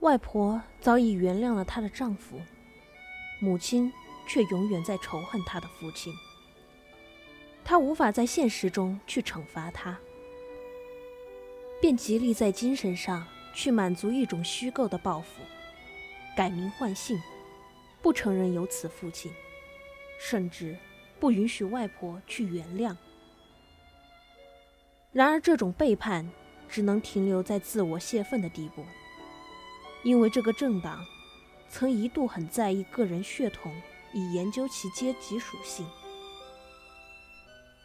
外婆早已原谅了她的丈夫，母亲却永远在仇恨她的父亲。她无法在现实中去惩罚他，便极力在精神上去满足一种虚构的报复，改名换姓，不承认有此父亲，甚至不允许外婆去原谅。然而，这种背叛只能停留在自我泄愤的地步。因为这个政党曾一度很在意个人血统，以研究其阶级属性。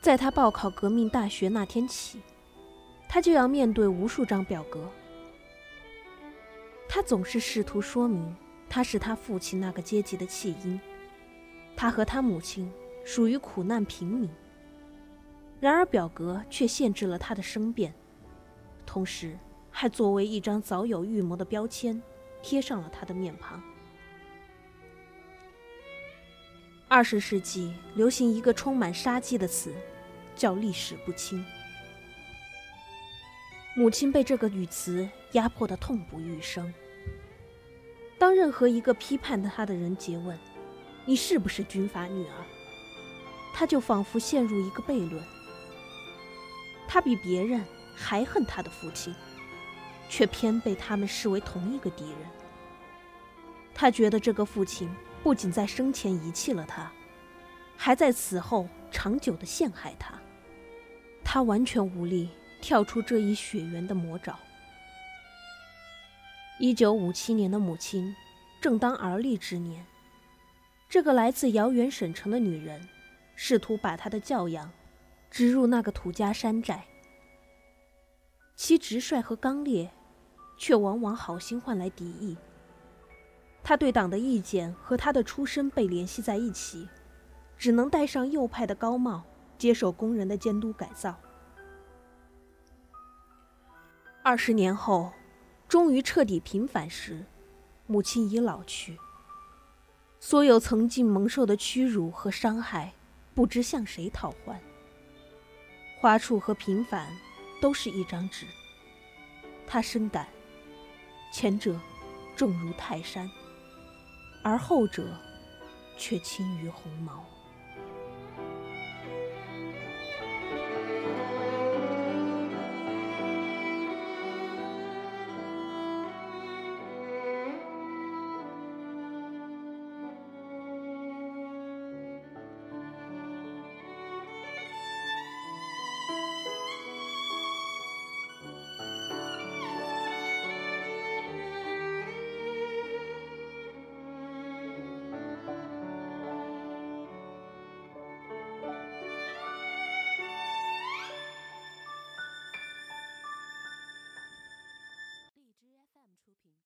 在他报考革命大学那天起，他就要面对无数张表格。他总是试图说明他是他父亲那个阶级的弃婴，他和他母亲属于苦难平民。然而表格却限制了他的申辩，同时。还作为一张早有预谋的标签，贴上了他的面庞。二十世纪流行一个充满杀机的词，叫“历史不清”。母亲被这个语词压迫得痛不欲生。当任何一个批判他的人诘问：“你是不是军阀女儿？”他就仿佛陷入一个悖论。他比别人还恨他的父亲。却偏被他们视为同一个敌人。他觉得这个父亲不仅在生前遗弃了他，还在死后长久的陷害他。他完全无力跳出这一血缘的魔爪。一九五七年的母亲正当而立之年，这个来自遥远省城的女人，试图把她的教养植入那个土家山寨。其直率和刚烈，却往往好心换来敌意。他对党的意见和他的出身被联系在一起，只能戴上右派的高帽，接受工人的监督改造。二十年后，终于彻底平反时，母亲已老去。所有曾经蒙受的屈辱和伤害，不知向谁讨还。花处和平凡。都是一张纸。他深感，前者重如泰山，而后者却轻于鸿毛。